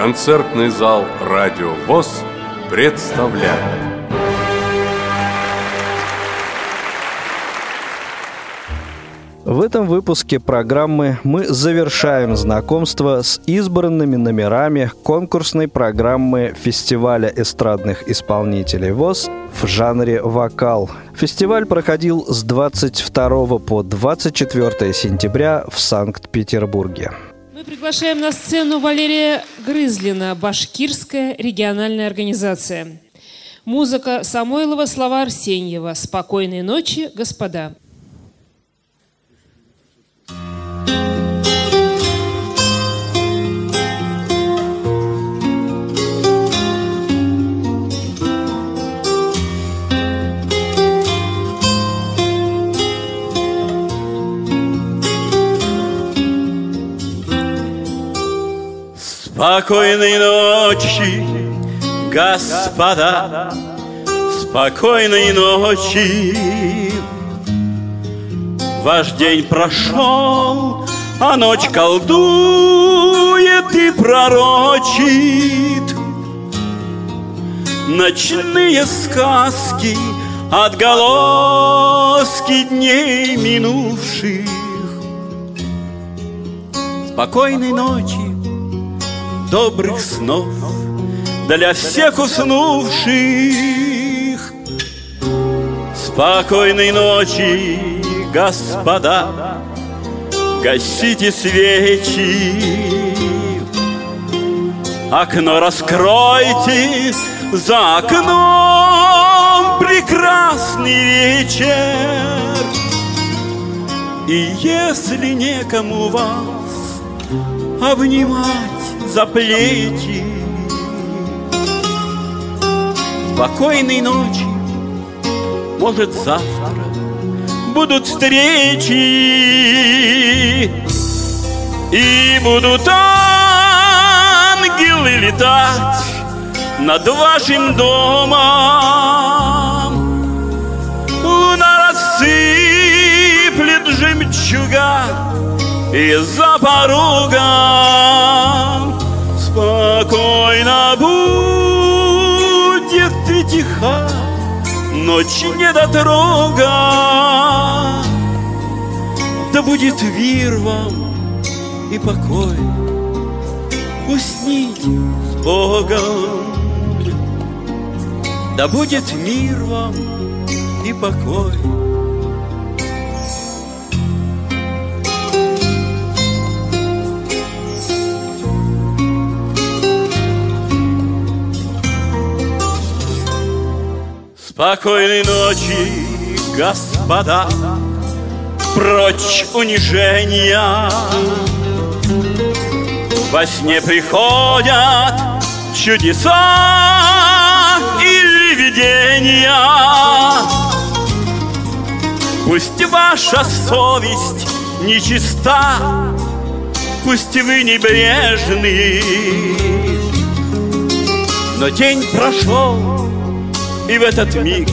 Концертный зал «Радио ВОЗ» представляет В этом выпуске программы мы завершаем знакомство с избранными номерами конкурсной программы фестиваля эстрадных исполнителей ВОЗ в жанре вокал. Фестиваль проходил с 22 по 24 сентября в Санкт-Петербурге. Приглашаем на сцену Валерия Грызлина, башкирская региональная организация. Музыка Самойлова, слова Арсеньева. «Спокойной ночи, господа». Спокойной ночи, господа, спокойной ночи. Ваш день прошел, а ночь колдует и пророчит. Ночные сказки, отголоски дней минувших. Спокойной ночи, добрых снов Для всех уснувших. Спокойной ночи, господа Гасите свечи. Окно раскройте, за окном прекрасный вечер. И если некому вас обнимать за плечи. Спокойной ночи, может завтра будут встречи. И будут ангелы летать над вашим домом. Луна рассыплет жемчуга и за порогом Спокойно будет и тиха Ночь не дотрога. Да будет мир вам и покой Усните с Богом. Да будет мир вам и покой Спокойной ночи, господа, прочь унижения. Во сне приходят чудеса или видения. Пусть ваша совесть нечиста, пусть вы небрежны, но день прошел, и в этот миг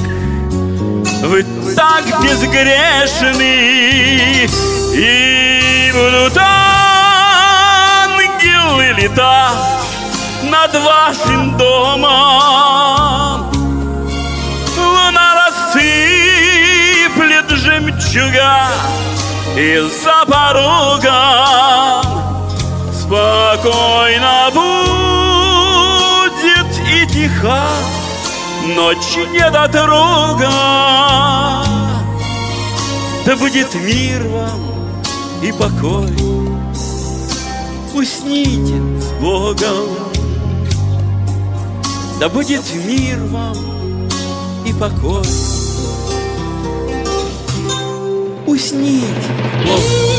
вы так безгрешны И будут ангелы летать над вашим домом. Луна рассыплет жемчуга и за порогом Спокойно будет и тихо ночь не дотрога Да будет мир вам и покой. Усните с Богом. Да будет мир вам и покой. Усните с Богом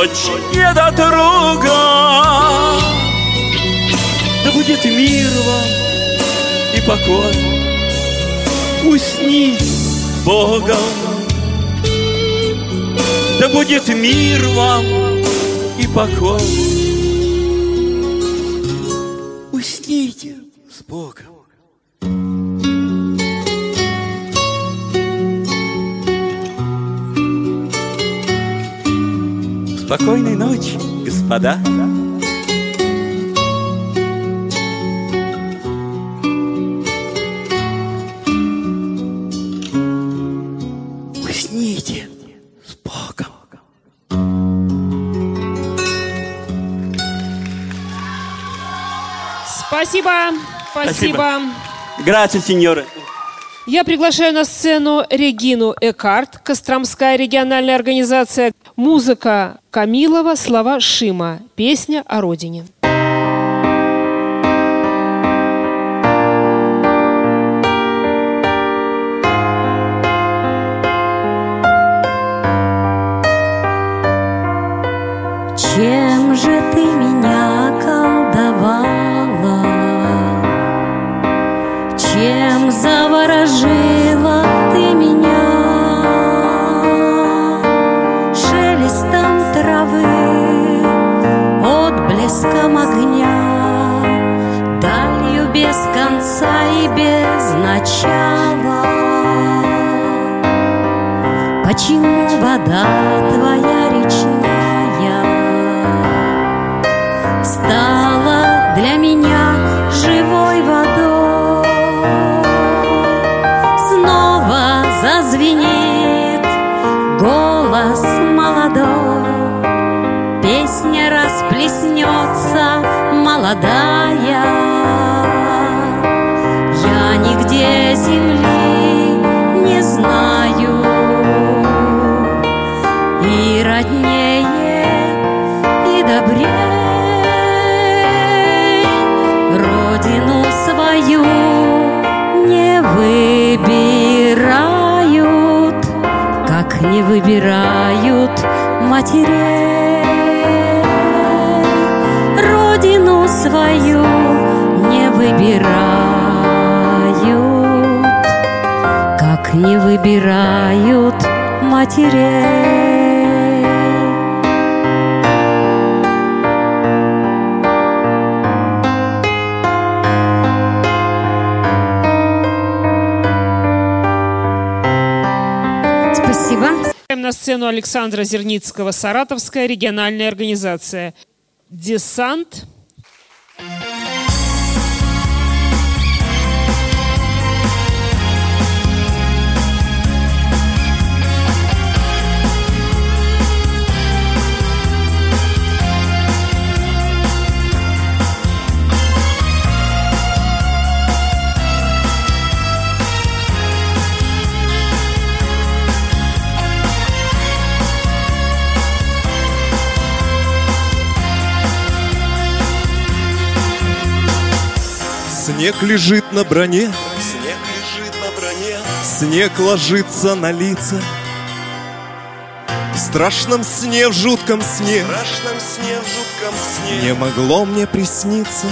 ночь недотрога. Да будет мир вам и покой, усни Богом. Да будет мир вам и покой. Спокойной ночи, господа. Усните с Богом. Спасибо. Спасибо. Грация, сеньоры. Я приглашаю на сцену Регину Экарт, Костромская региональная организация. Музыка Камилова, слова Шима. Песня о родине. Чем же ты отблеском огня, Далью без конца и без начала. Почему вода твоя речная выбирают матерей. Родину свою не выбирают, как не выбирают матерей. На сцену Александра Зерницкого, Саратовская региональная организация. Десант. Снег лежит на броне, снег лежит на броне, снег ложится на лица. В страшном сне, в жутком сне, в страшном сне, в жутком сне. Не могло мне присниться.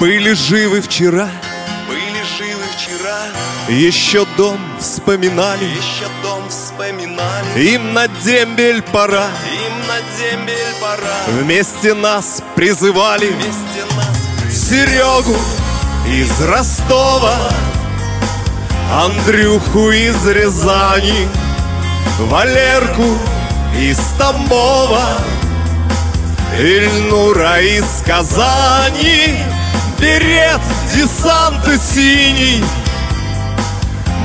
Были живы вчера, были живы вчера, еще дом вспоминали, еще дом вспоминали. Им на дембель пора, им на дембель пора. Вместе нас призывали, вместе Серегу из Ростова, Андрюху из Рязани, Валерку из Тамбова, Ильнура из Казани, Берет десанта синий.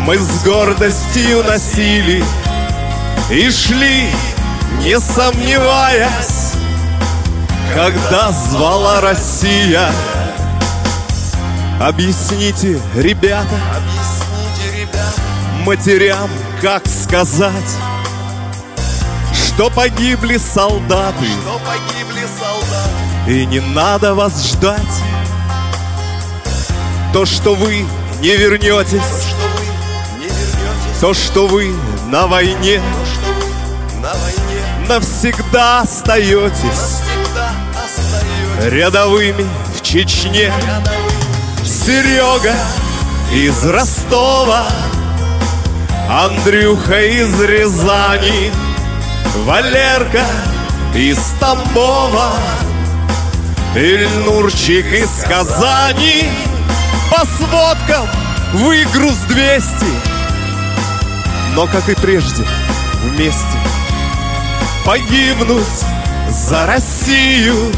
Мы с гордостью носили И шли, не сомневаясь Когда звала Россия Объясните, ребята, Объясните, ребята. Матерям, как сказать, что погибли солдаты, что погибли солдаты, и не надо вас ждать. То, что вы не вернетесь, то, что вы не вернетесь, то, что вы на войне, то, что вы на войне. Навсегда остаетесь. Навсегда остаетесь. Рядовыми в Чечне. рядовым. Серега из Ростова, Андрюха из Рязани, Валерка из Тамбова, Ильнурчик из Казани. По сводкам выгруз 200, но, как и прежде, вместе погибнуть за Россию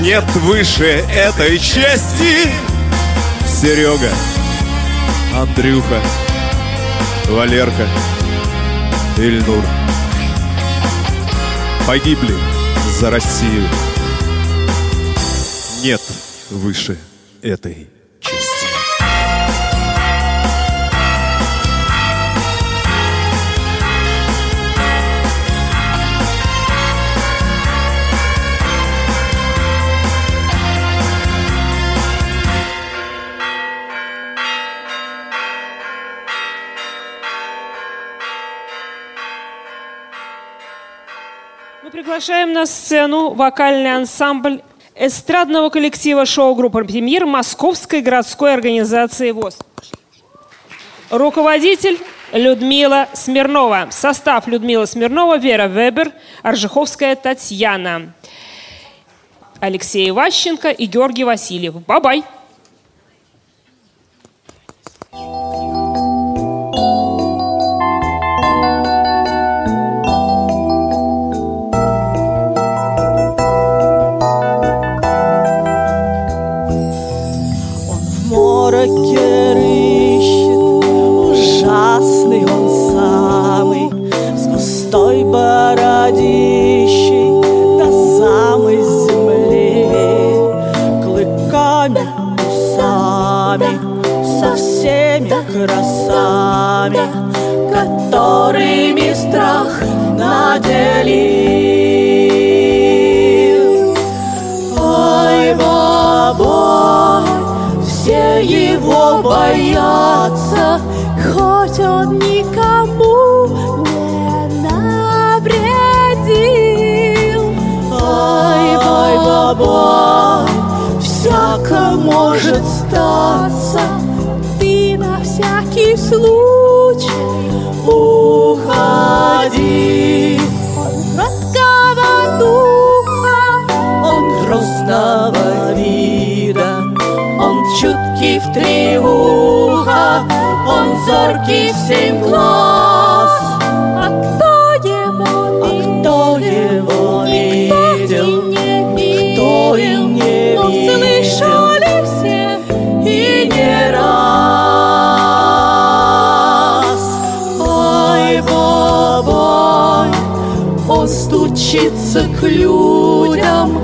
нет выше этой чести. Серега, Андрюха, Валерка, Ильнур погибли за Россию. Нет выше этой чести. Приглашаем на сцену вокальный ансамбль эстрадного коллектива шоу-группы «Премьер» Московской городской организации ВОЗ. Руководитель Людмила Смирнова. Состав Людмила Смирнова, Вера Вебер, Аржиховская Татьяна, Алексей Ващенко и Георгий Васильев. Бабай! В мороке рыщет, ужасный он самый, С густой бородищей до самой земли, Клыками, усами, со всеми красами, Которыми страх наделил. Все его боятся, хоть он никому не навредил. Ай, бай, бабай, всяко может статься, ты на всякий случай в три уха, он зоркий в семь глаз. А кто его А кто его видел? Кто и не видел? слышали все и не раз. Ой, бабай, он стучится к людям,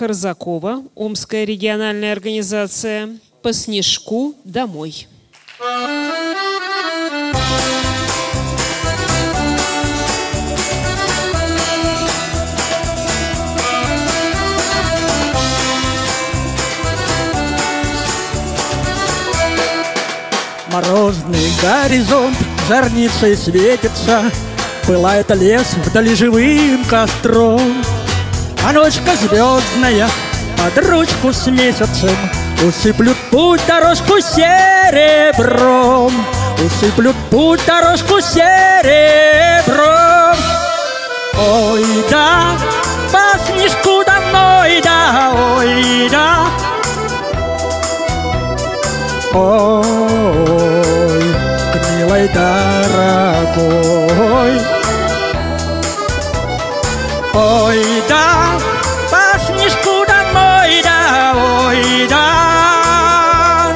Корзакова, Омская региональная организация «По снежку домой». Морозный горизонт жарницей светится, Пылает лес вдали живым костром. А ночка звездная под ручку с месяцем Усыплют путь дорожку серебром. Усыплют путь дорожку серебром. Ой, да, по снежку домой, да, ой, да. Ой, к милой дорогой Ой, да, по снежку домой, да, ой, да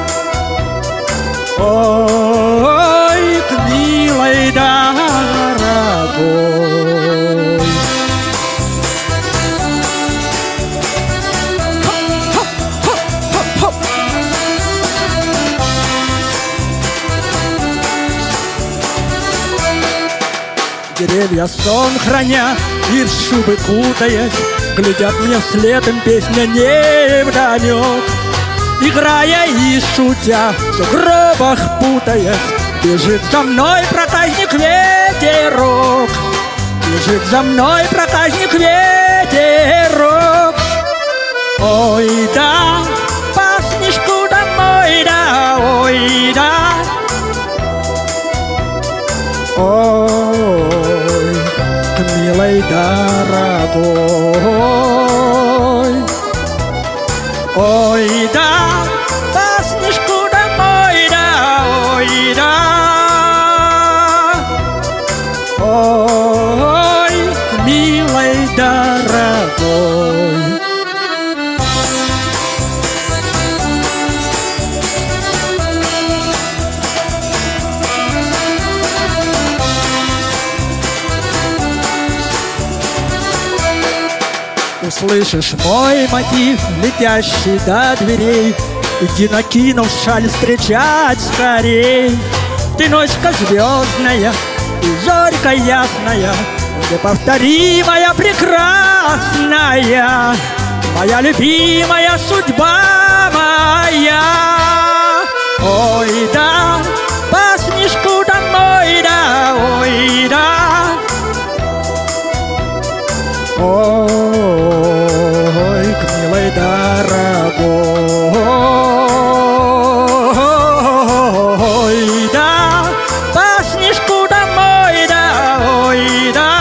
Ой, к милой дорогой. Деревья сон храня и в шубы кутаясь Глядят мне вслед им песня не вдомек Играя и шутя, в сугробах путаясь Бежит за мной проказник ветерок. Бежит за мной проказник ветерок. Ой, да, по снежку домой, да, ой, да. Ой, к милой дорогой Ой, да, Услышишь мой мотив, летящий до дверей. Иди накинув шаль встречать скорей. Ты ночка звездная и зорька ясная Неповторимая, прекрасная. Моя любимая судьба моя. Ой, да, по снежку домой, да, ой, да. Ой, милой дорогой, да, по снежку домой, да, ой, да.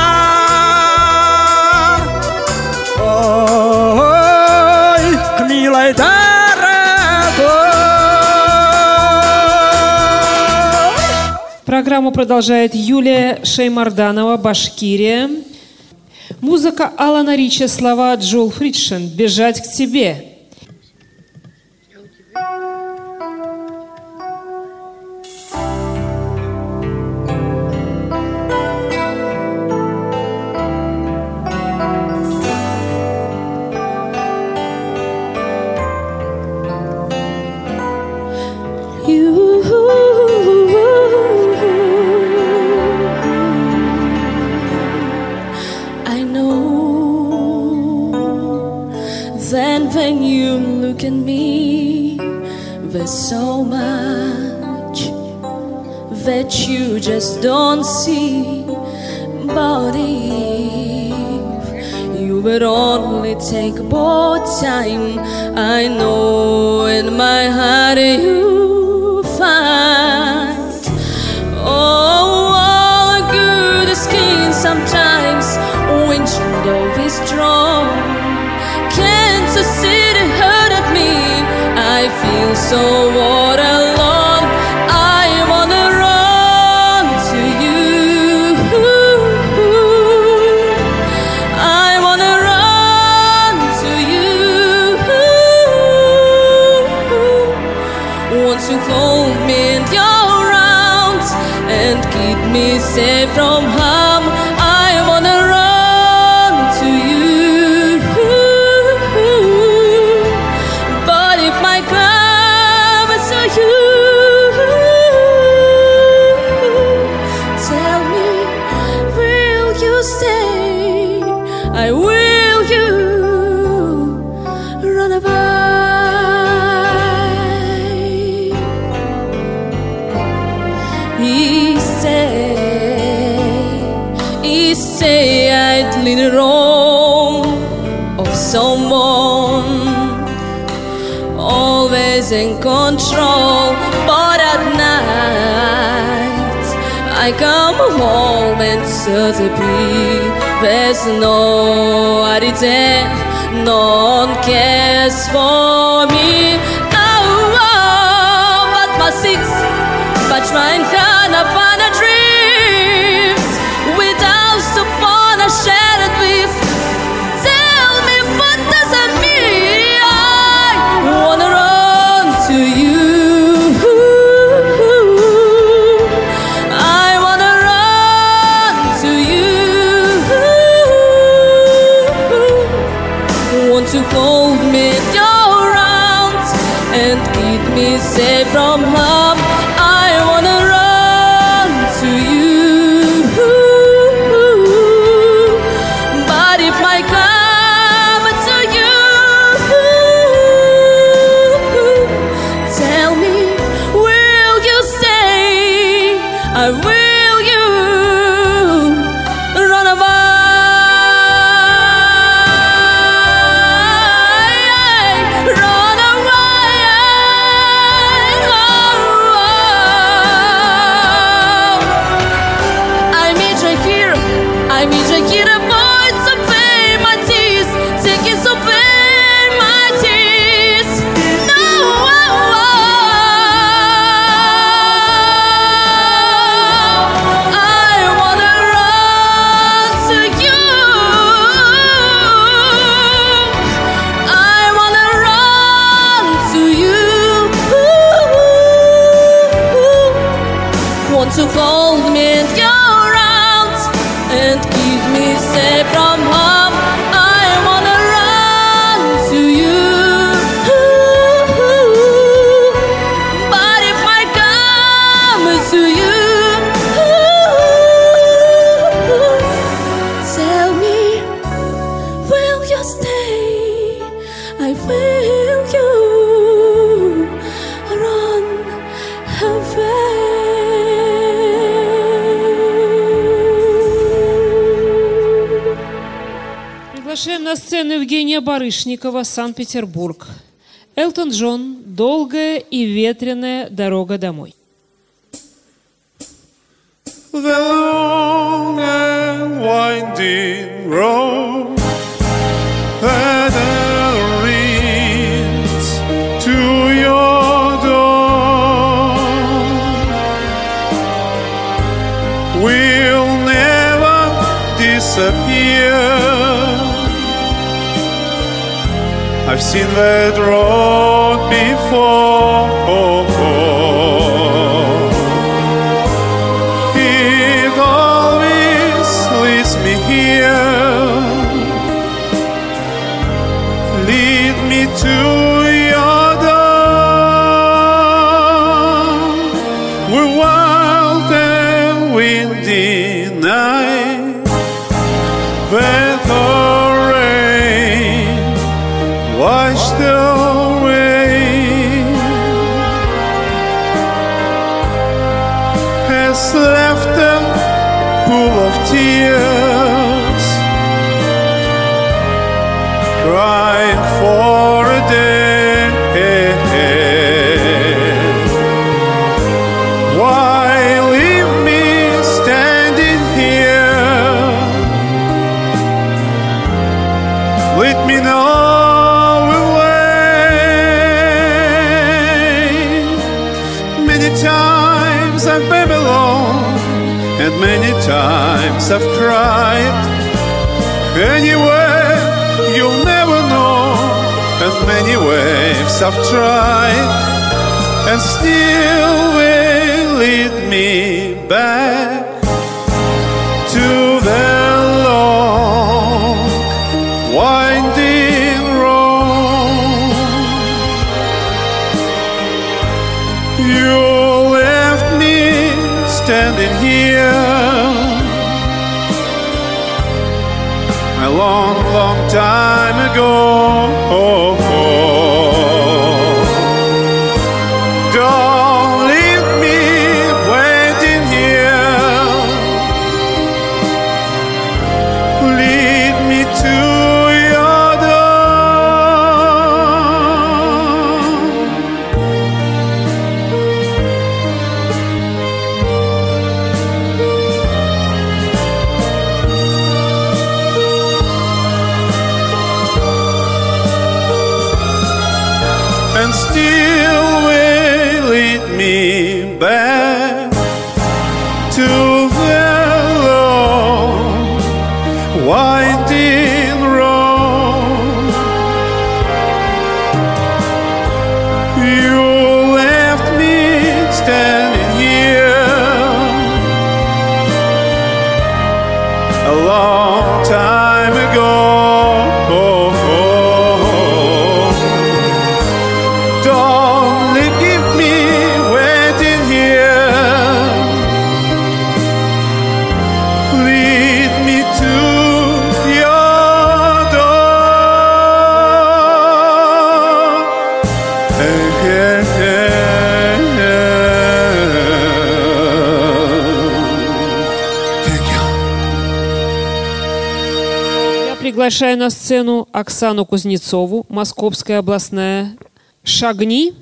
Ой, к милой дорогой. Программу продолжает Юлия Шеймарданова, Башкирия. Музыка Алана Рича, слова Джул Фридшин «Бежать к тебе». Just don't see. But if you would only take more time, I know I come home and certainly there's nobody there, no one cares for me. Oh, oh, but my six, but trying of find a Want to hold me in your arms and keep me safe from harm. Сцену Евгения Барышникова, Санкт-Петербург. Элтон Джон «Долгая и ветреная дорога домой». The long and winding road that leads to your door will never disappear. I've seen that road before. Has left a pool of tears, crying for I've cried. Anyway, you'll never know, As many waves have tried, and still will lead me back. long time ago. Oh, why приглашаю на сцену Оксану Кузнецову, Московская областная. «Шагни»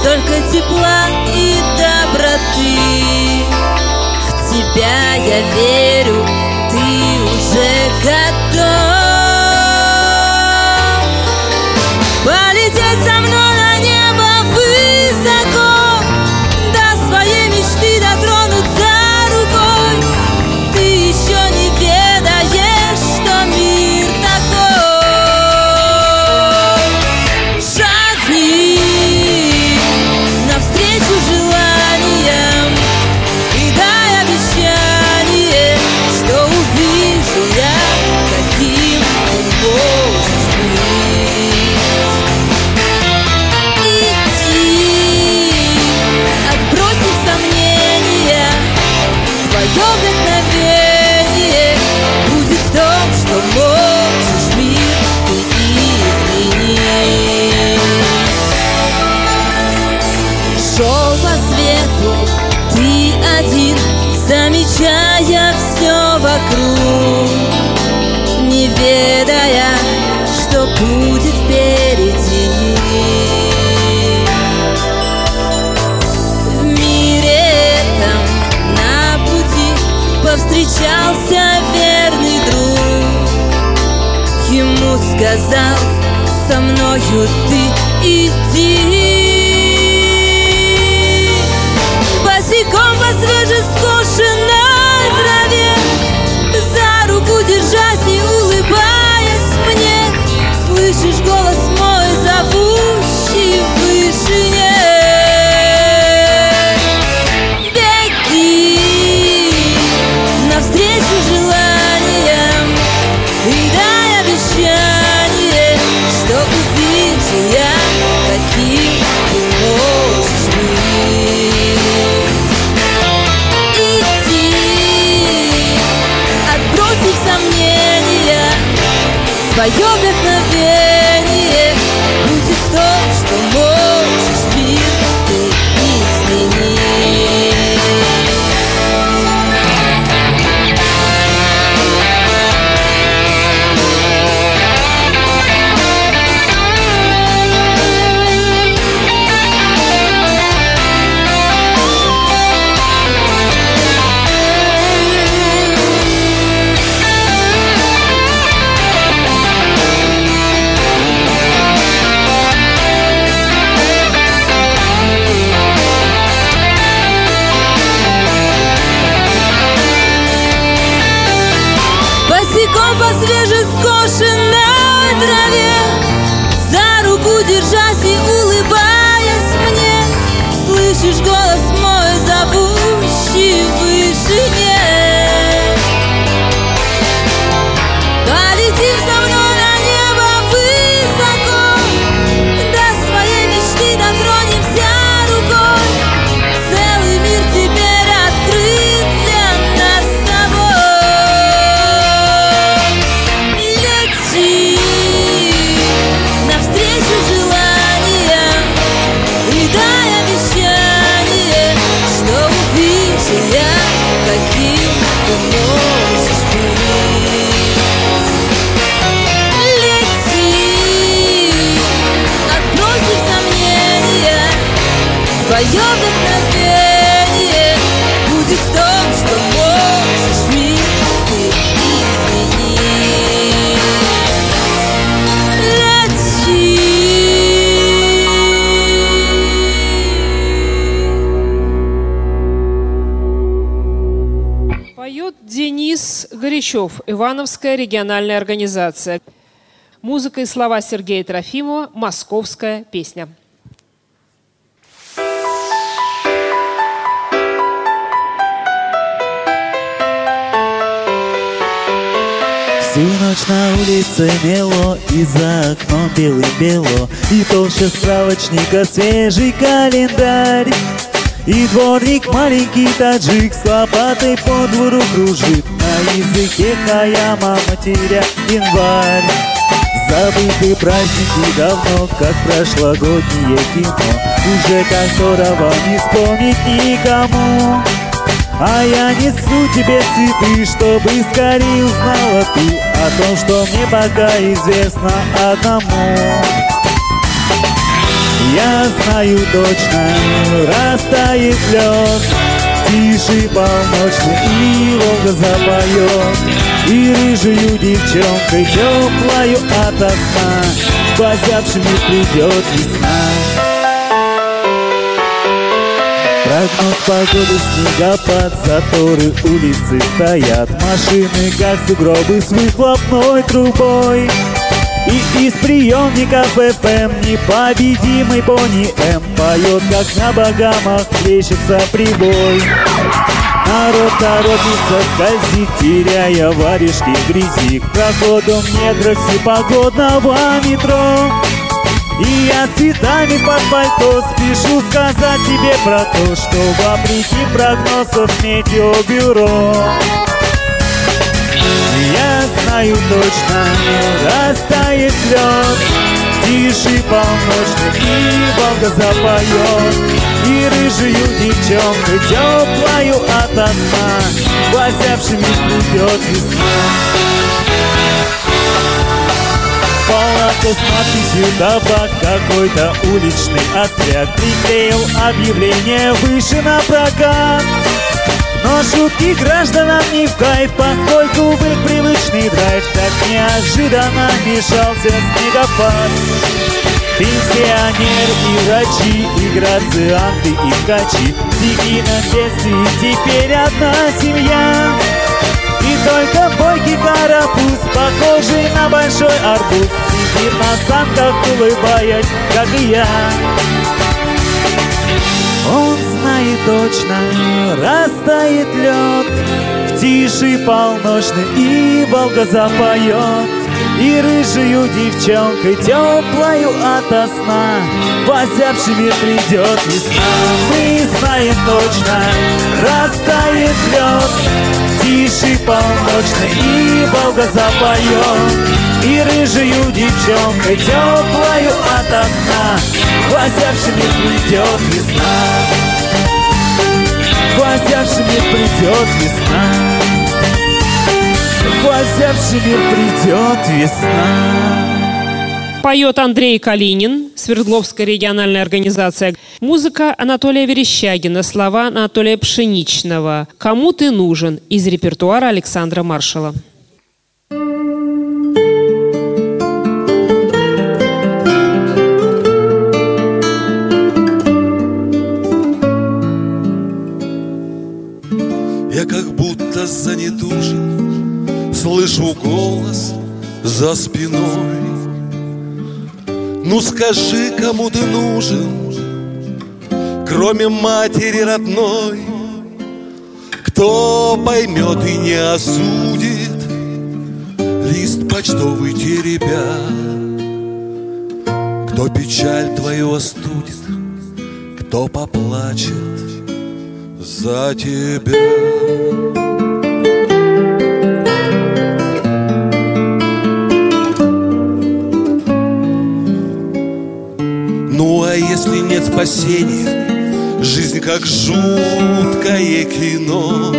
столько тепла и доброты. В тебя я верю, ты уже готов. сказал, со мною ты иди. Твое вдохновение будет в том, что можешь мир ты изменить Поет Денис Горячев, Ивановская региональная организация. Музыка и слова Сергея Трофимова, московская песня. Всю ночь на улице мело, и за окном белым-бело, И толще справочника свежий календарь. И дворник маленький таджик с лопатой по двору кружит, На языке хаяма матеря январь. Забыты праздники давно, как прошлогоднее кино, Уже которого не вспомнить никому. А я несу тебе цветы, чтобы скорее узнала ты О том, что мне пока известно одному. Я знаю точно, растает лед Тише полночный и Волга запоет. И рыжую девчонкой теплою ото сна Позябшими придет весна Прогноз погоды, снегопад, заторы улицы стоят. Машины, как сугробы с выхлопной трубой. И из приемников FM непобедимый Бонни М Поет, как на богамах плещется прибой. Народ торопится скользит, теряя варежки в грязи. К проходу негров всепогодного метро и я цветами под пальто спешу сказать тебе про то, что вопреки прогнозов метеобюро. Я знаю точно, растает лед Тише полночный и Волга запоет. И рыжую девчонку теплою ото сна Возявшими придет весна Палатка с надписью «Табак» Какой-то уличный остряк Приклеил объявление выше на прокат Но шутки гражданам не в кайф Поскольку в их привычный драйв Так неожиданно мешался снегопад. Пенсионер и врачи, и грацианты, и ткачи В стихийном бедствии теперь одна семья. И только бойкий карапуз, похожий на большой арбуз Сидит на санках, улыбаясь, как и я. Он знает точно, растает лед. В тиши полночной и Волга запоет. И рыжую девчонкой теплою ото сна Возявшими придет весна. Мы знаем точно, растает лед Тише полночный и Волга запоет И рыжую девчонкой теплою ото сна Глазявшими придет весна. Глазявшими придет весна. Глазявшими придет весна Поет Андрей Калинин, Свердловская региональная организация. Музыка Анатолия Верещагина, слова Анатолия Пшеничного. «Кому ты нужен» из репертуара Александра Маршала. Я как будто занедужен Слышу голос за спиной Ну скажи, кому ты нужен, кроме матери родной, кто поймет и не осудит лист почтовый теребя, кто печаль твою остудит, кто поплачет за тебя. Ну а если нет спасения, жизнь как жуткое кино.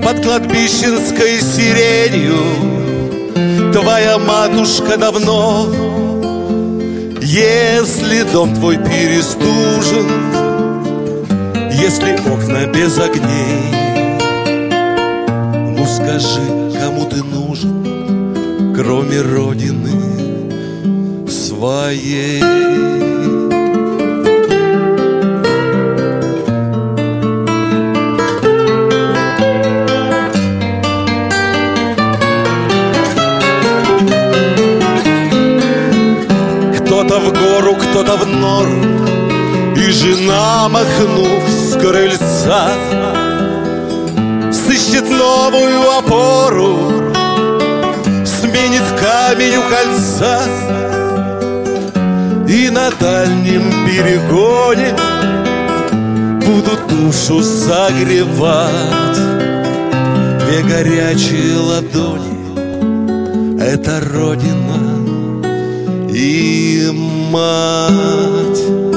Под кладбищенской сиренью твоя матушка давно. Если дом твой перестужен, если окна без огней, ну скажи, кому ты нужен, кроме Родины своей. Кто-то в гору, кто-то в нору И жена, махнув с крыльца Сыщет новую опору Сменит камень у кольца На дальнем перегоне Будут душу согревать Две горячие ладони Это Родина и мать.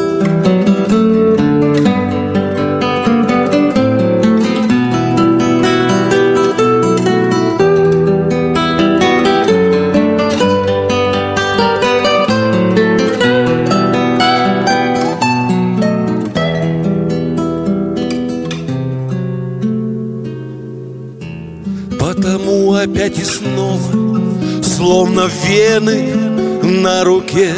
И снова, словно вены на руке.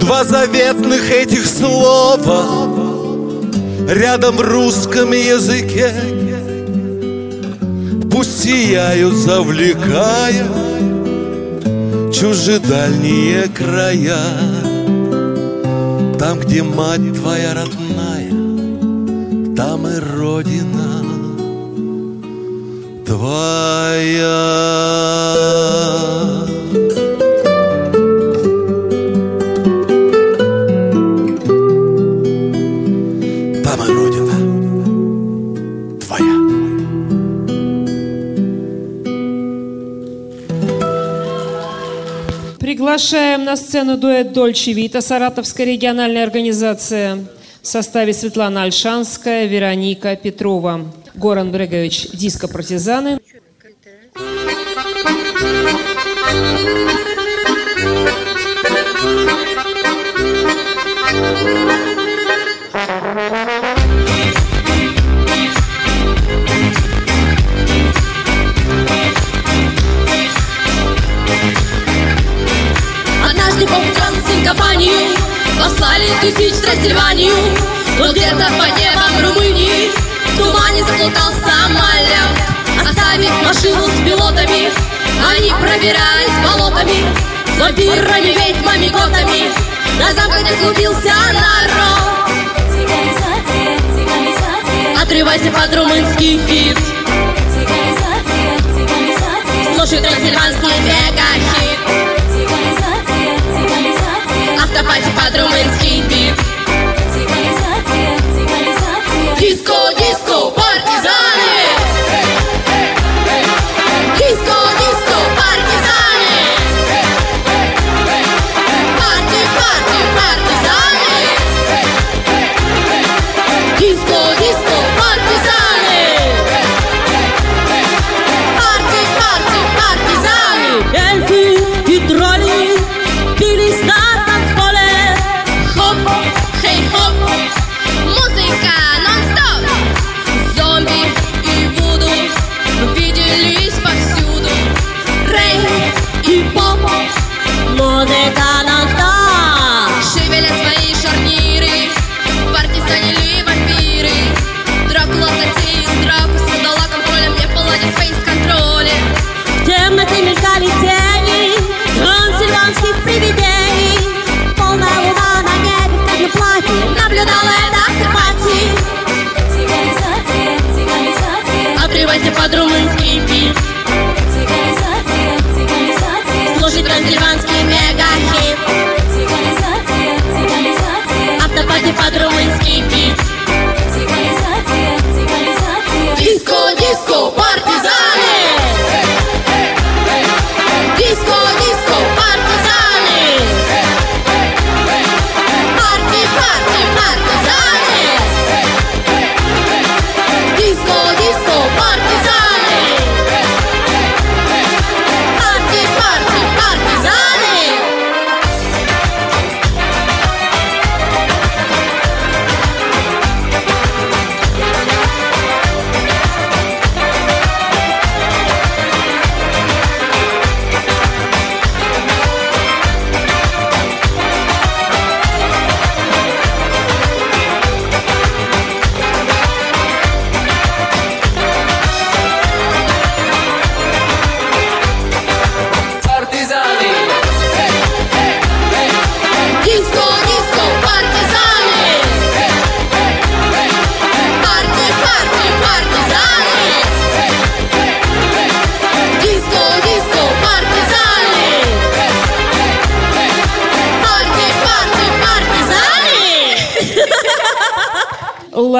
Два заветных этих слова Рядом в русском языке. Пусть сияют, завлекая Чужедальние края. Там, где мать твоя родная твоя Там родина твоя Приглашаем на сцену дуэт Дольче Вита, Саратовская региональная организация в составе Светлана Альшанская, Вероника Петрова. Горан Брегович «Диско-партизаны». Однажды по компанию Послали тысяч Трансильванию Но где-то по небам Румынии В тумане заплутал самолет Оставив машину с пилотами Они пробирались болотами С вампирами, ведьмами, готами. На западе клубился народ. Отрывайся под румынский хит. Слушай трансильванский мегахит. Автопати под румынский бит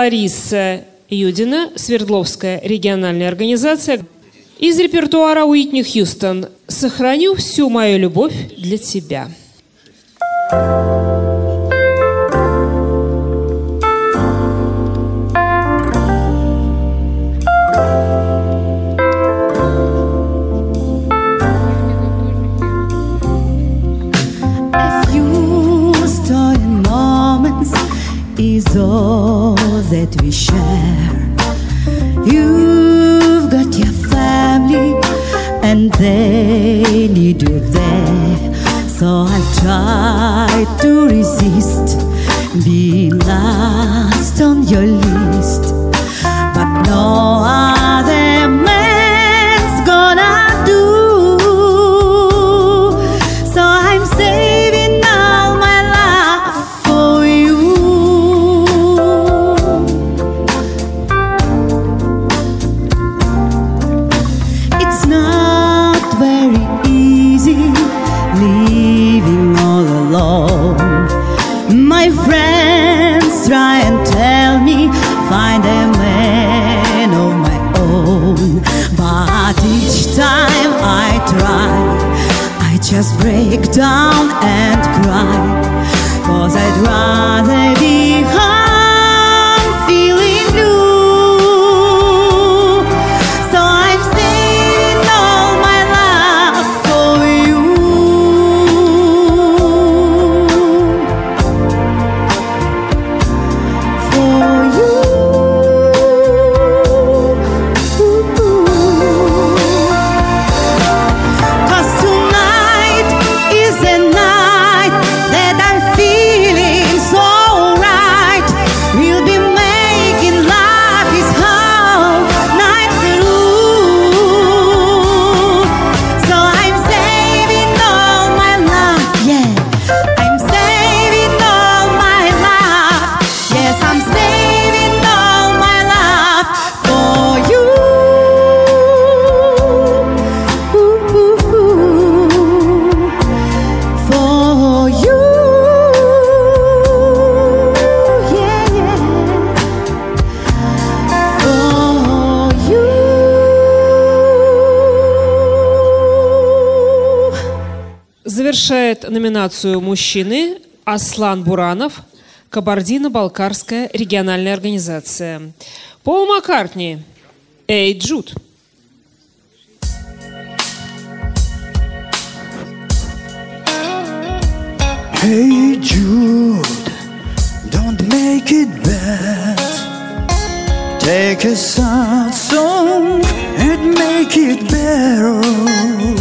Лариса Юдина, Свердловская региональная организация. Из репертуара Уитни Хьюстон «Сохраню всю мою любовь для тебя». is all that we share. You've got your family, and they need you there. So I've tried to resist being last on your list, but no other man's try, I just break down and cry. Cause I'd rather be home номинацию мужчины Аслан Буранов, Кабардино-Балкарская региональная организация. Пол Маккартни, Эй, Джуд. Hey Jude, don't make it bad. Take a sad song and make it better.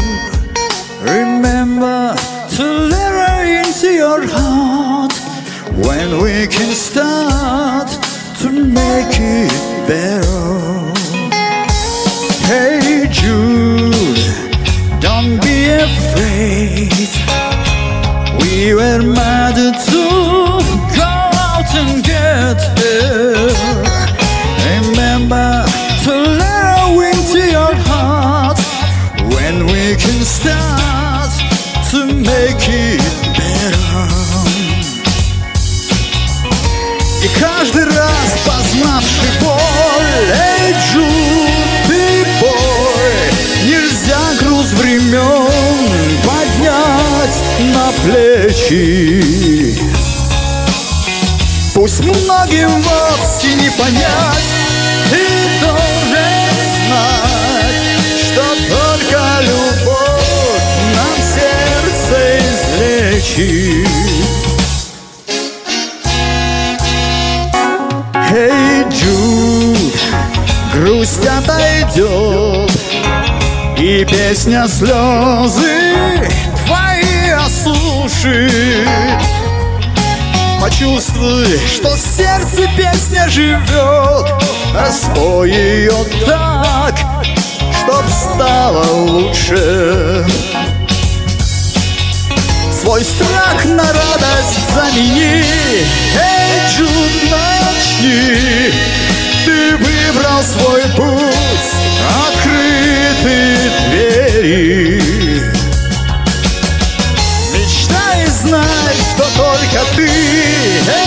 When we can start to make it better. Hey Jude, don't be afraid. We were Пусть многим вовсе не понять, ты должен знать, что только любовь нам сердце излечит. Эй, Джуд, грусть отойдет, и песня слезы осушит. Почувствуй, что в сердце песня живет, а ее так, чтоб стало лучше. Свой страх на радость замени, эй, Джуд, начни. Ты выбрал свой путь, открыты двери. Знай, что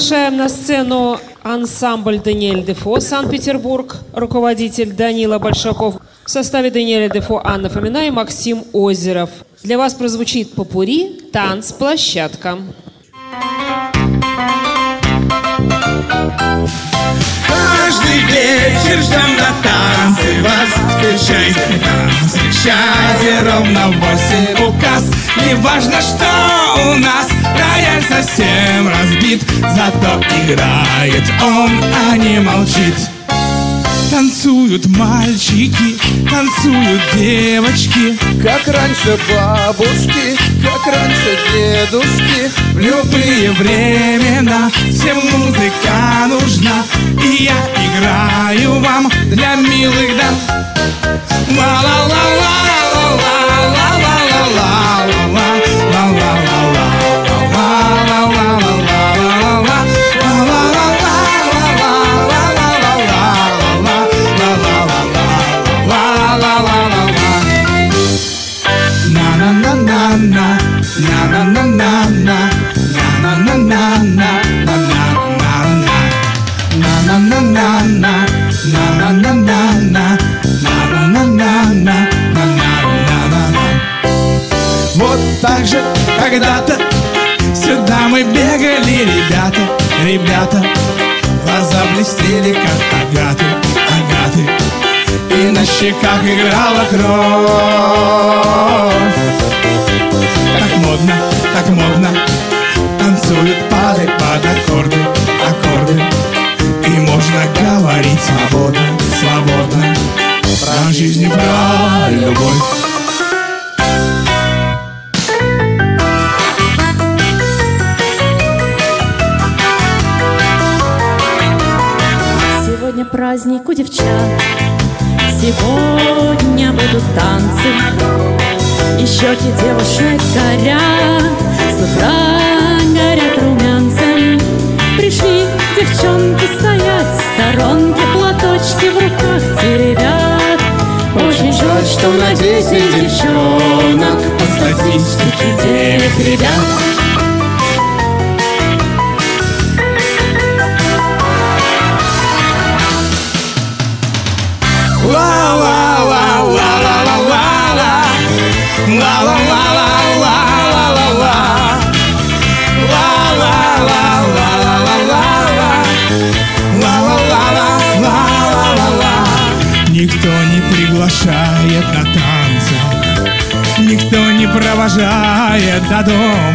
Приглашаем на сцену ансамбль Даниэль Дефо, Санкт-Петербург, руководитель Данила Большаков. В составе Даниэля Дефо Анна Фомина и Максим Озеров. Для вас прозвучит попури «Танцплощадка». Каждый вечер ждем на танцы вас Встречайте там, встречайте ровно восемь указ Не важно, что у нас рояль совсем разбит. Зато играет он, а не молчит. Танцуют мальчики, танцуют девочки. Как раньше бабушки, как раньше дедушки. В любые времена всем музыка нужна. И я играю вам для милых дам. Ла когда-то Сюда мы бегали, ребята, ребята. Глаза блестели, как агаты, агаты. И на щеках играла кровь. Так модно, так модно Танцуют, падай под аккорды, аккорды. И можно говорить свободно, свободно. Про жизнь и про любовь праздник у девчат, сегодня будут танцы. И щеки девушек горят, с утра горят румянцем. Пришли девчонки стоять в сторонке, платочки в руках теребят. Очень жаль, что на десять девчонок по статистике девять ребят. Приглашает на танцы. Никто не провожает до дома.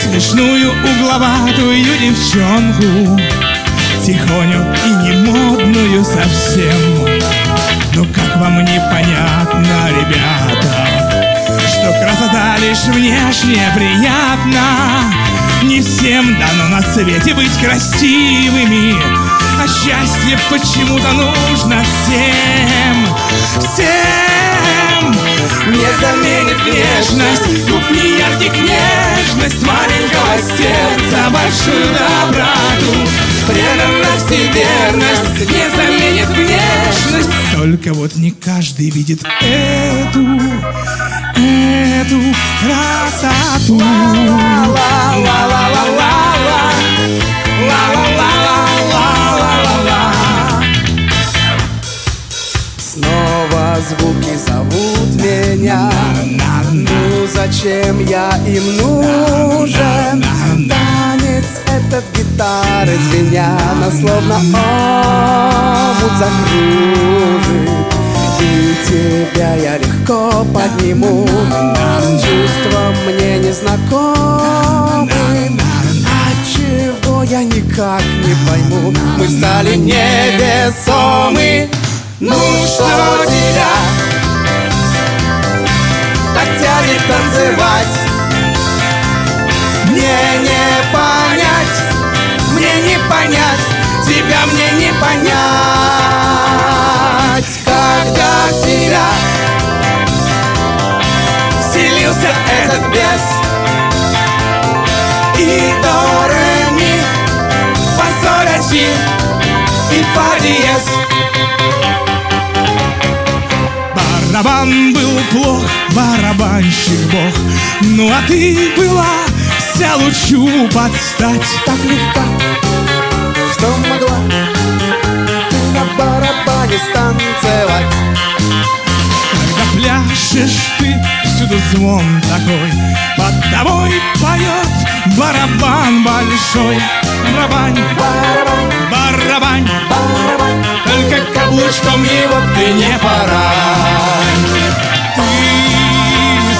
Смешную угловатую девчонку. Тихоню и не модную совсем. Ну как вам непонятно, ребята что красота лишь внешне приятна. Не всем дано на свете быть красивыми А счастье почему-то нужно всем Всем. Не заменит внешность Губ неярких нежность Маленького сердца большую доброту Преданность и верность Не заменит внешность Только вот не каждый видит эту Эту красоту Снова звуки зовут меня. Ну зачем я им нужен? Танец этот гитары звеня Но словно омут закружит. И тебя я легко подниму. Чувства мне незнакомы. Отчего я никак не пойму? Мы стали невесомы ну что тебя так тянет танцевать? Мне не понять, мне не понять, тебя мне не понять, когда в тебя вселился этот бес. И до ре и фа. Барабан был плох, барабанщик бог. Ну а ты была вся лучу подстать. Так легко, что могла Ты на барабане станцевать? Когда пляшешь ты, всюду звон такой. Под тобой поет барабан большой Барабань, барабань, барабань, Только каблучком его ты не порань. Ты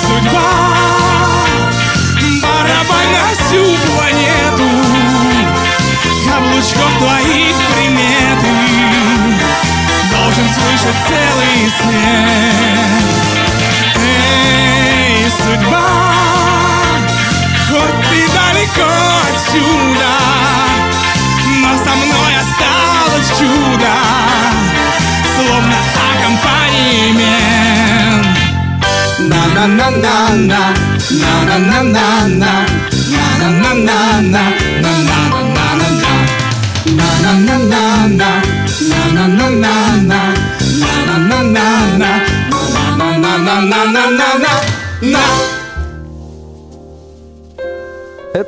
судьба, барабань на всю планету Каблучком твоих приметы. Должен слышать целый свет Эй, судьба, хоть ты далеко отсюда Со мной осталось чудо Словно аккомпанемент. На-на-на-на-на На-на-на-на-на На-на-на-на-на На-на-на-на-на. На-на-на-на-на На-на-на-на-на На-на-на-на-на На-на-на-на-на-на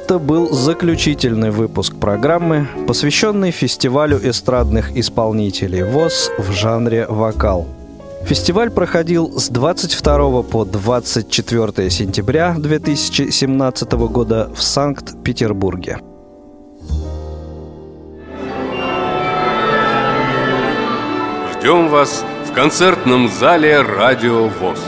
Это был заключительный выпуск программы, посвященный фестивалю эстрадных исполнителей ВОЗ в жанре вокал. Фестиваль проходил с 22 по 24 сентября 2017 года в Санкт-Петербурге. Ждем вас в концертном зале «Радио ВОЗ».